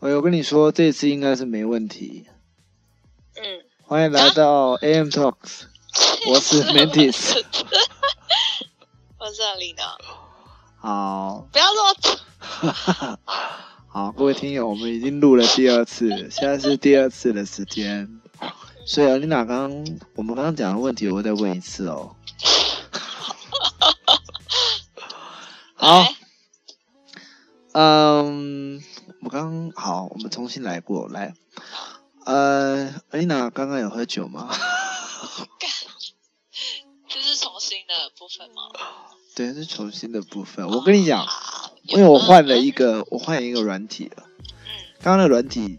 喂，我跟你说，这次应该是没问题。嗯，欢迎来到 AM Talks，我是 Mantis。我是阿丽娜。好，不要乱。好，各位听友，我们已经录了第二次，现在是第二次的时间，所以阿丽娜刚刚我们刚刚讲的问题，我会再问一次哦。好，嗯。我刚刚好，我们重新来过来。呃，阿丽娜刚刚有喝酒吗？这是重新的部分吗？对，是重新的部分。我跟你讲，因为我换了一个，我换一个软体了。刚刚的软体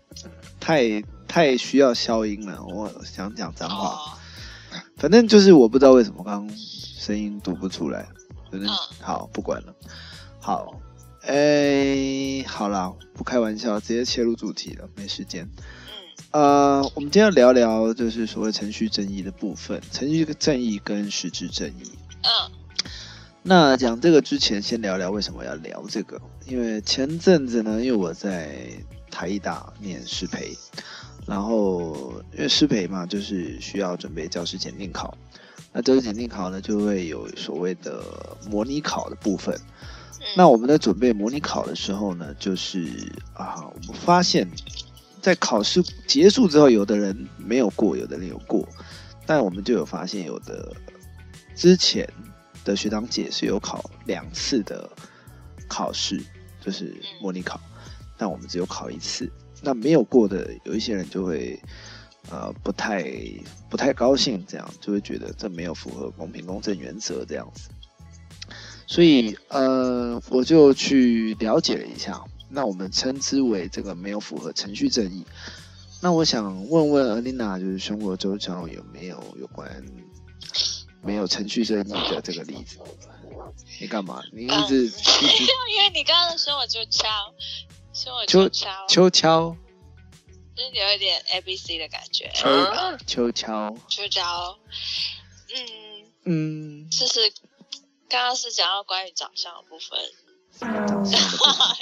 太太需要消音了，我想讲脏话。反正就是我不知道为什么刚刚声音读不出来。反正好，不管了。好。哎，好了，不开玩笑，直接切入主题了，没时间。呃，我们今天要聊聊就是所谓程序正义的部分，程序正义跟实质正义。嗯。那讲这个之前，先聊聊为什么要聊这个？因为前阵子呢，因为我在台艺大念师培，然后因为师培嘛，就是需要准备教师检定考，那教师检定考呢，就会有所谓的模拟考的部分。那我们在准备模拟考的时候呢，就是啊，我们发现，在考试结束之后，有的人没有过，有的人有过，但我们就有发现，有的之前的学长姐是有考两次的考试，就是模拟考，但我们只有考一次。那没有过的，有一些人就会呃不太不太高兴，这样就会觉得这没有符合公平公正原则这样子。所以，呃，我就去了解了一下，那我们称之为这个没有符合程序正义。那我想问问阿丽娜，就是生活周遭有没有有关没有程序正义的这个例子？你干嘛？你一直一直，因为你刚刚说我就敲，说我就敲，秋敲，就是有一点 A B C 的感觉。秋敲，秋敲，嗯嗯，就是。刚刚是讲到关于长相的部分，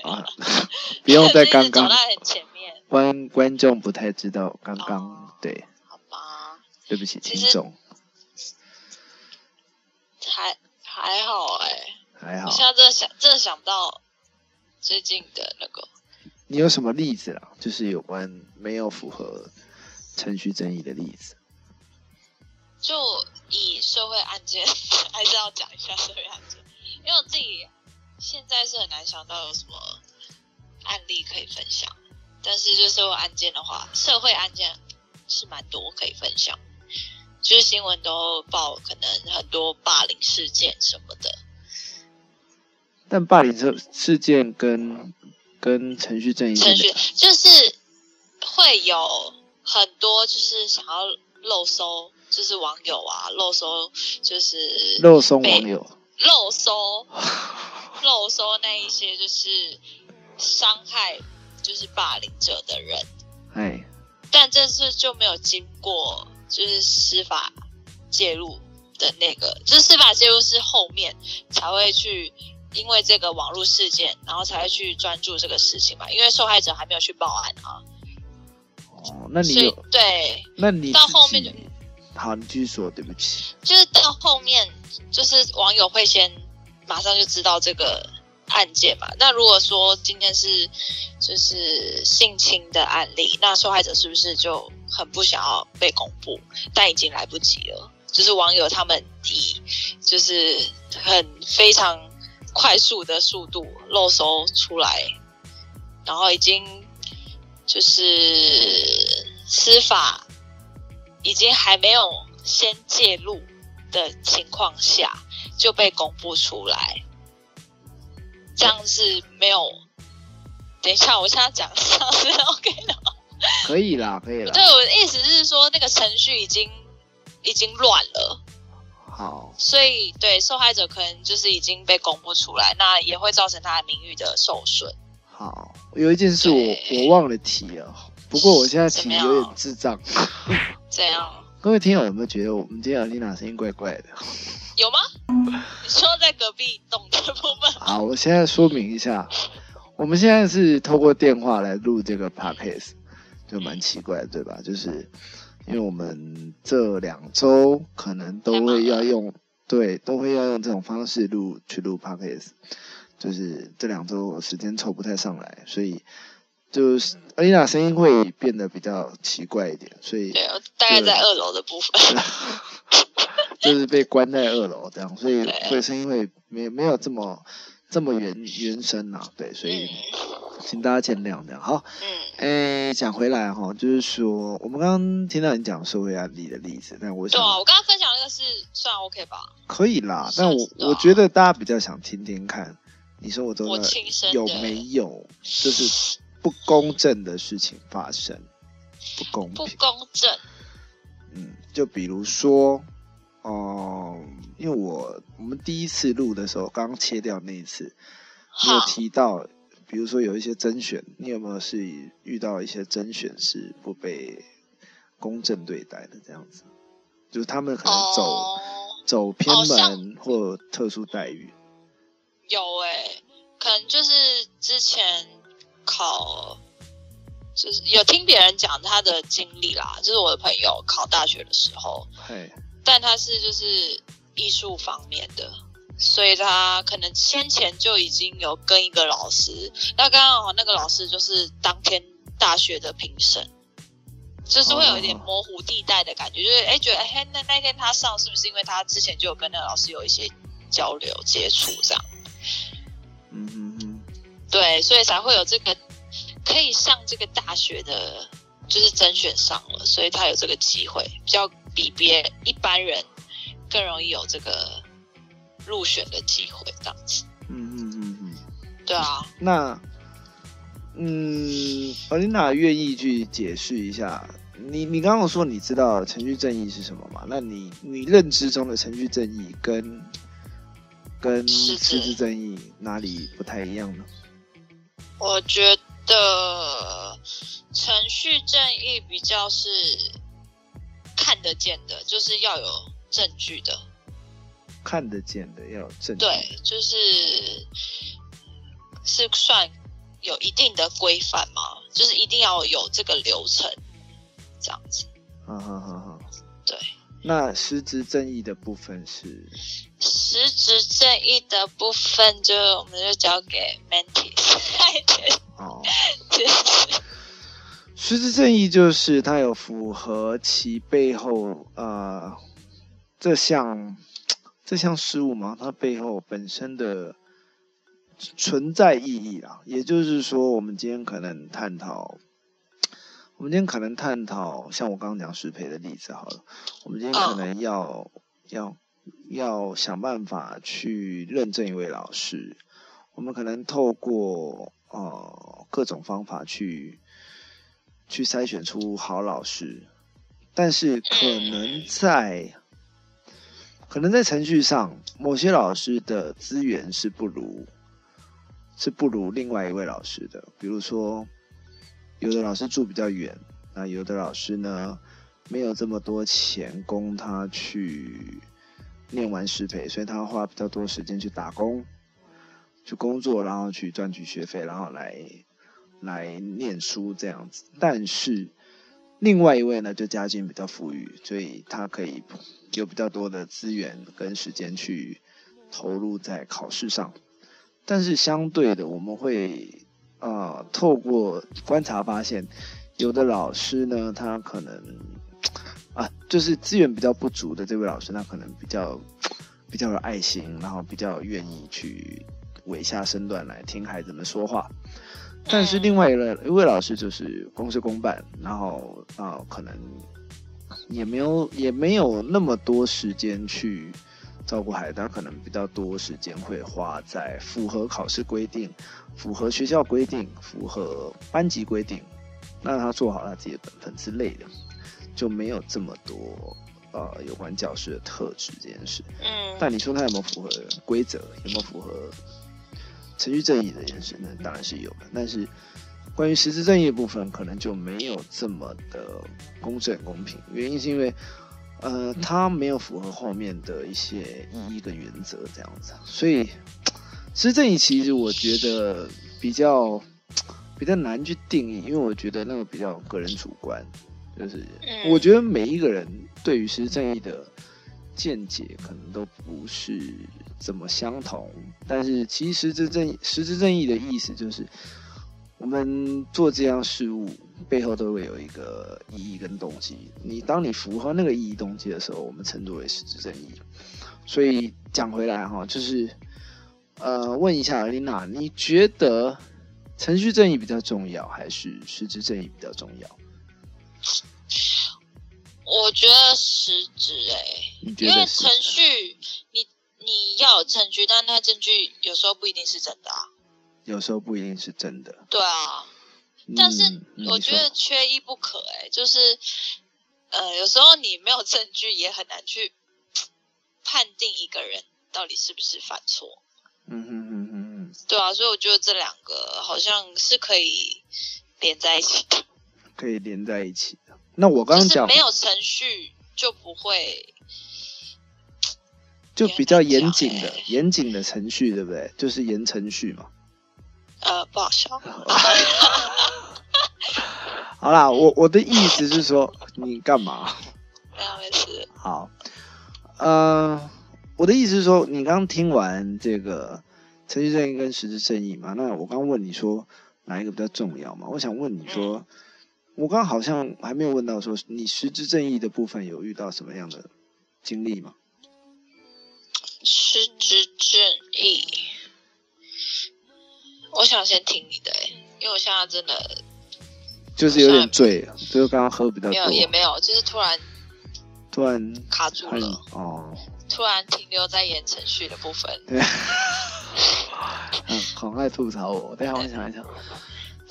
啊，不用在刚刚走在很前面，观观众不太知道刚刚对，好吧，对不起听众，还还好哎，还好，我现在真的想真的想不到最近的那个，你有什么例子啊？就是有关没有符合程序正义的例子。就以社会案件，还是要讲一下社会案件，因为我自己现在是很难想到有什么案例可以分享。但是就社会案件的话，社会案件是蛮多可以分享，就是新闻都报可能很多霸凌事件什么的。但霸凌事事件跟跟程序正义，程序就是会有很多就是想要漏收。就是网友啊，漏搜就是漏搜网友，漏搜漏搜那一些就是伤害就是霸凌者的人，哎，但这次就没有经过就是司法介入的那个，就是司法介入是后面才会去，因为这个网络事件，然后才会去专注这个事情嘛，因为受害者还没有去报案啊。哦，那你有对，那你到后面就。好，你继续说，对不起。就是到后面，就是网友会先马上就知道这个案件嘛。那如果说今天是就是性侵的案例，那受害者是不是就很不想要被公布？但已经来不及了。就是网友他们以就是很非常快速的速度漏搜出来，然后已经就是司法。已经还没有先介入的情况下就被公布出来，这样是没有。等一下，我现在讲这样是 OK 的吗？可以啦，可以啦。对，我的意思是说，那个程序已经已经乱了。好。所以，对受害者可能就是已经被公布出来，那也会造成他的名誉的受损。好，有一件事我我忘了提了，不过我现在提有点智障。怎样？各位听友有没有觉得我们今天阿丽娜声音怪怪的？有吗？你说在隔壁懂的部分？好，我现在说明一下，我们现在是透过电话来录这个 podcast，就蛮奇怪的，对吧？就是因为我们这两周可能都会要用，对，都会要用这种方式录去录 podcast，就是这两周时间凑不太上来，所以就是阿丽娜声音会变得比较奇怪一点，所以对，大概在二楼的部分，就是被关在二楼这样，所以对。会声音会没没有这么这么原原声啊，对，所以请大家见谅这样。好，嗯，诶，讲回来哈，就是说我们刚刚听到你讲社会案例的例子，但我想对啊，我刚刚分享那个是算 OK 吧？可以啦，但我我觉得大家比较想听听看，你说我的亲身的。有没有就是不公正的事情发生，不公不平。公正，嗯，就比如说，哦、因为我我们第一次录的时候，刚切掉那一次，你有，提到，比如说有一些甄选，你有没有是遇到一些甄选是不被公正对待的这样子？就是他们可能走、哦，走偏门或特殊待遇。有诶、可能就是之前考，就是有听别人讲他的经历啦，就是我的朋友考大学的时候，嘿，但他是就是艺术方面的，所以他可能先前就已经有跟一个老师，那刚刚好那个老师就是当天大学的评审，就是会有一点哦。模糊地带的感觉，就是哎觉得哎那那天他上是不是因为他之前就有跟那个老师有一些交流接触这样，嗯对，所以才会有这个可以上这个大学的，就是甄选上了，所以他有这个机会，比较比别一般人更容易有这个入选的机会，这样子。嗯嗯嗯嗯。对啊，那，嗯，尔琳娜愿意去解释一下，你你刚刚说你知道程序正义是什么吗？那你你认知中的程序正义跟跟实质实质正义哪里不太一样呢？我觉得程序正义比较是看得见的，就是要有证据的。看得见的要有证据。对，就是是算有一定的规范嘛，就是一定要有这个流程，这样子。哈哈哈哈。对，那实质正义的部分是，实质正义的部分就我们就交给 Mantis 来解哦。实质正义就是它有符合其背后呃这项这项事物嘛，它背后本身的存在意义啦。也就是说，我们今天可能探讨，我们今天可能探讨，像我刚刚讲适配的例子好了，我们今天可能要、要要想办法去认证一位老师，我们可能透过呃各种方法去去筛选出好老师，但是可能在可能在程序上，某些老师的资源是不如是不如另外一位老师的，比如说有的老师住比较远，那有的老师呢没有这么多钱供他去念完师培，所以他花比较多时间去打工、去工作，然后去赚取学费，然后来来念书这样子。但是另外一位呢，就家境比较富裕，所以他可以有比较多的资源跟时间去投入在考试上。但是相对的，我们会呃透过观察发现，有的老师呢，他可能啊，就是资源比较不足的这位老师，他可能比较比较有爱心，然后比较愿意去委下身段来听孩子们说话。但是另外一位一位老师就是公事公办，然后啊、可能也没有也没有那么多时间去照顾孩子，他可能比较多时间会花在符合考试规定、符合学校规定、符合班级规定，那他做好他自己的本分之类的，就没有这么多呃有关教师的特质这件事。嗯，但你说他有没有符合规则，有没有符合程序正义这件事，那当然是有的。但是关于实质正义的部分，可能就没有这么的公正公平。原因是因为，呃，它没有符合后面的一些意义跟原则这样子。所以，实质正义其实我觉得比较比较难去定义，因为我觉得那个比较个人主观，就是嗯，我觉得每一个人对于实质正义的见解可能都不是怎么相同，但是其实实质正义实质正义的意思就是，我们做这样事物背后都会有一个意义跟动机。你当你符合那个意义动机的时候，我们称之为实质正义。所以讲回来哈，就是呃，问一下琳娜，你觉得程序正义比较重要，还是实质正义比较重要？我觉得实质哎、因为程序你你要有证据，但那证据有时候不一定是真的啊。有时候不一定是真的。对啊，但是我觉得缺一不可哎、就是呃，有时候你没有证据，也很难去判定一个人到底是不是犯错。嗯哼哼哼哼，对啊，所以我觉得这两个好像是可以连在一起的。可以连在一起的。那我刚刚就是讲没有程序就不会，就比较严谨的严谨的程序，对不对？就是严程序嘛。呃，不好笑。好啦，我我的意思是说，你干嘛？没有没事。好，呃，我的意思是说，你刚刚听完这个程序正义跟实质正义嘛，那我刚问你说哪一个比较重要嘛？我想问你说，我刚刚好像还没有问到说你实质正义的部分有遇到什么样的经历吗？实质正义，我想先听你的、欸，因为我现在真的就是有点醉了，就是刚刚喝比较没有，也没有，就是突然突然卡住了，哦，突然停留在言程序的部分。对，嗯，很爱吐槽我。等一下我想一想，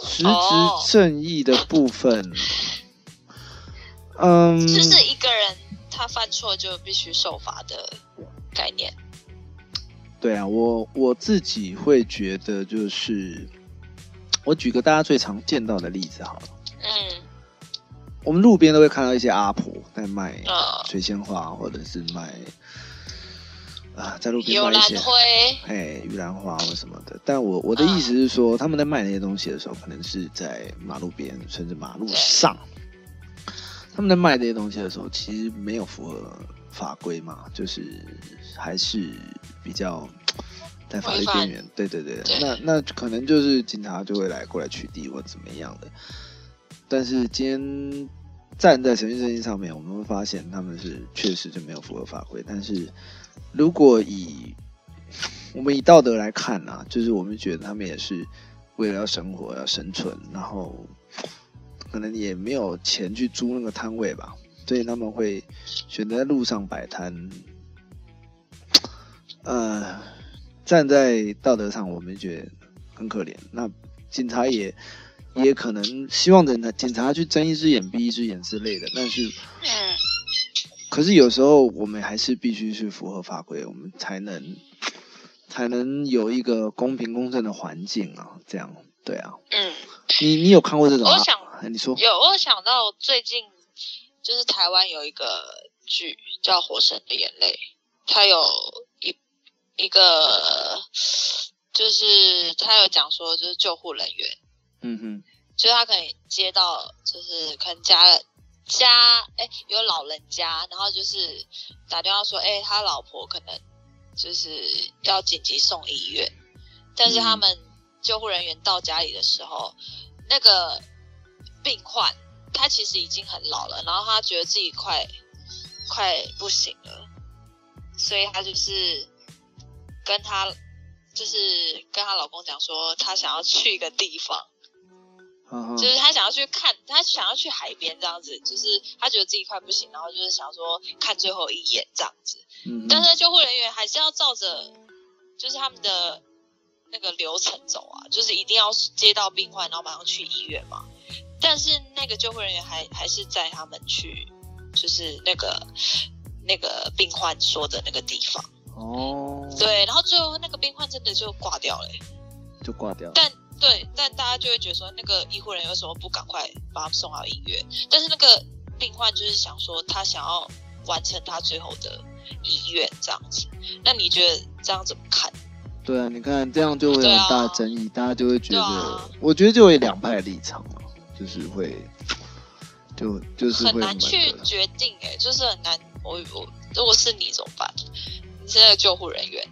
实哦质正义的部分，嗯，就是一个人他犯错就必须受罚的概念。对啊，我我自己会觉得就是，我举个大家最常见到的例子好了，嗯。我们路边都会看到一些阿婆在卖呃，水仙花，或者是卖啊，在路边卖一些。哎，玉兰花或什么的，但我我的意思是说，他们在卖那些东西的时候，可能是在马路边甚至马路上，他们在卖这些东西的时候，其实没有符合法规嘛，就是还是比较在法律边缘。对对对，对那那可能就是警察就会来过来取缔或怎么样的。但是今天站在程序正义上面，我们会发现他们是确实就没有符合法规，但是如果以我们以道德来看啊，就是我们觉得他们也是为了要生活、要生存，然后可能也没有钱去租那个摊位吧，所以他们会选择在路上摆摊。呃，站在道德上，我们觉得很可怜。那警察也也可能希望警察警察去睁一只眼闭一只眼之类的，但是嗯，可是有时候我们还是必须去符合法规，我们才能才能有一个公平公正的环境啊。这样，对啊，嗯，你你有看过这种、啊？我想哎你说，有我想到最近就是台湾有一个剧叫《火神的眼泪》，它有一一个就是他有讲说就是救护人员，嗯哼，就是他可以接到就是可能家人家哎有老人家，然后就是打电话说哎他老婆可能就是要紧急送医院，但是他嗯们救护人员到家里的时候，那个病患他其实已经很老了，然后他觉得自己快快不行了，所以他就是跟她就是跟她老公讲说，她想要去一个地方，嗯就是她想要去看，她想要去海边这样子，就是她觉得自己快不行，然后就是想说看最后一眼这样子。嗯但是救护人员还是要照着就是他们的那个流程走啊，就是一定要接到病患，然后马上去医院嘛。但是那个救护人员还还是载他们去，就是那个那个病患说的那个地方。哦，，对，然后最后那个病患真的就挂掉了欸、就挂掉了。但对，但大家就会觉得说，那个医护人员为什么不赶快把他们送到医院？但是那个病患就是想说，他想要完成他最后的遗愿这样子。那你觉得这样怎么看？对啊，你看这样就会很大争议，大家就会觉得，啊我觉得就会两派立场了，就是会，就就是很难去决定哎、就是很难。我我如果是你怎么办？你是那个救护人员，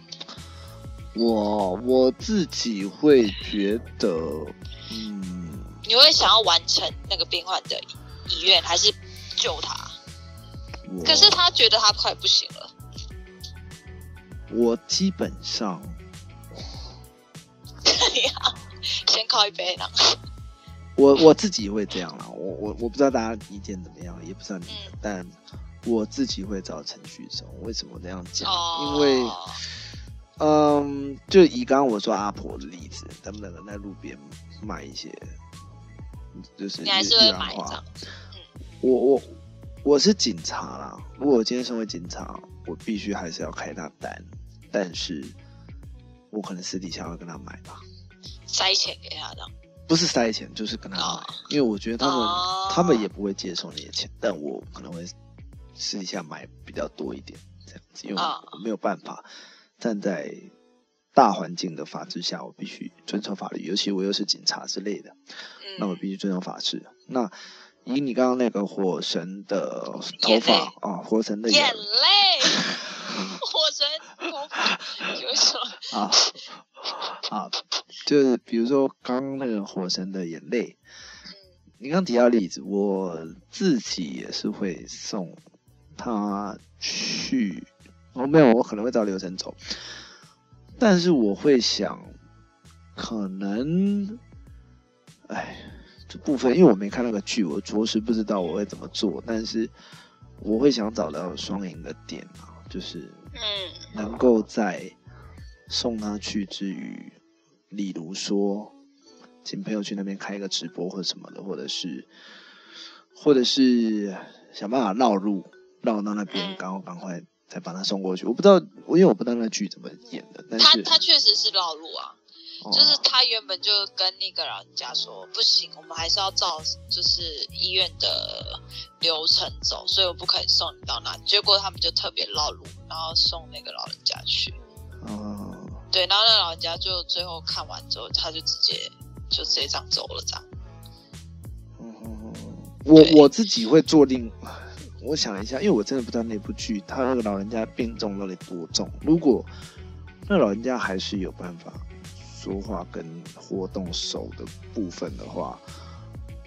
我我自己会觉得，嗯，你会想要完成那个病患的遗愿，还是救他？可是他觉得他快不行了，我基本上 先靠一杯呢。我我自己会这样啦，我我我不知道大家意见怎么样，也不知道你们，嗯但我自己会找程序走。为什么这样讲？哦，因为嗯，就以刚刚我说阿婆的例子，他们两个在路边卖一些，就是你还是会玉兰花买。我我我是警察啦，如果我今天身为警察，我必须还是要开他单，但是我可能私底下会跟他买吧，塞钱给他的。不是塞钱，就是跟他买，哦因为我觉得他们、哦他们也不会接受你的钱，但我可能会私底下买比较多一点这样子，因为哦我没有办法站在大环境的法制下，我必须遵守法律，尤其我又是警察之类的，嗯，那我必须遵守法治。那以你刚刚那个火神的头发啊，火神的眼眼泪，火神头发有什么？啊啊，就是比如说刚刚那个火神的眼泪，你刚提到例子，我自己也是会送他去，哦没有，我可能会照流程走，但是我会想，可能，哎，这部分因为我没看那个剧，我着实不知道我会怎么做，但是我会想找到双赢的点啊，就是嗯能够在送他去之余，例如说，请朋友去那边开一个直播或者什么的，或者是，或者是想办法绕路绕到那边，嗯然后赶快再把他送过去。我不知道，我因为我不知道那剧怎么演的，但他是他他确实是绕路啊，哦就是他原本就跟那个老人家说，不行，我们还是要照就是医院的流程走，所以我不可以送你到那。结果他们就特别绕路，然后送那个老人家去。哦对，然后那老人家就最后看完之后，他就直接就直接这样走了，这样。嗯嗯嗯我我自己会做另，我想一下，因为我真的不知道那部剧他那个老人家病重到底多重。如果那老人家还是有办法说话跟活动手的部分的话，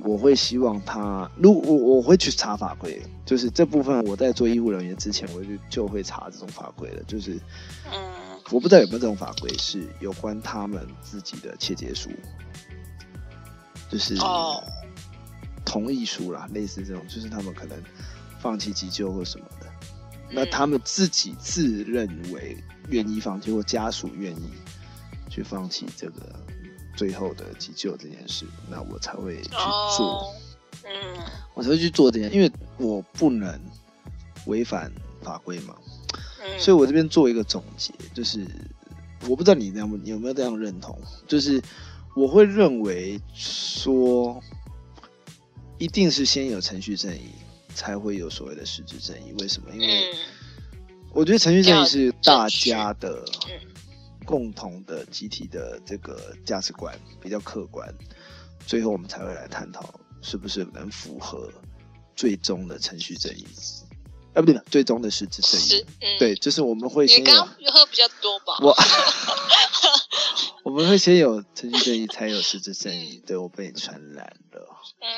我会希望他，如我我会去查法规，就是这部分我在做医务人员之前，我就就会查这种法规了。就是嗯我不知道有没有这种法规是有关他们自己的切结书，就是哦同意书啦，类似这种，就是他们可能放弃急救或什么的，那嗯。他们自己自认为愿意放弃，或家属愿意去放弃这个最后的急救这件事，那我才会去做，哦，嗯。我才会去做这件，因为我不能违反法规嘛，嗯，所以我这边做一个总结，就是我不知道你那样有没有这样认同，就是我会认为说，一定是先有程序正义，才会有所谓的实质正义。为什么？因为嗯我觉得程序正义是大家的嗯共同的集体的这个价值观比较客观，最后我们才会来探讨是不是能符合最终的程序正义，啊，不对，最终的实质正义。嗯，对，就是我们会先有比较多吧？我，我们会先有程序正义，才有实质正义。对我被你传染了。嗯，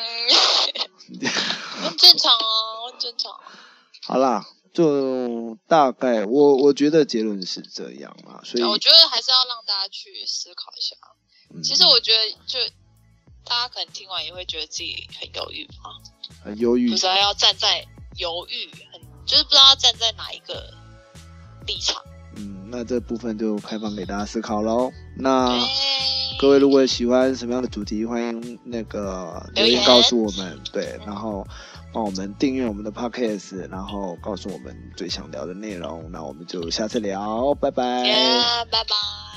很正常啊，很正常。好啦，就大概我我觉得结论是这样嘛，所以我觉得还是要让大家去思考一下。嗯其实我觉得，就大家可能听完也会觉得自己很犹豫吧，很犹豫不知道要站在犹豫，很就是不知道要站在哪一个立场。嗯，那这部分就开放给大家思考喽。那对，各位如果喜欢什么样的主题，欢迎那个留言告诉我们，对，然后帮我们订阅我们的 podcast，然后告诉我们最想聊的内容，那我们就下次聊，拜拜。耶，拜拜。